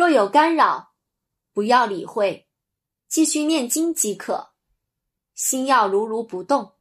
若有干扰不要理会继续念经即可。心要如如不动。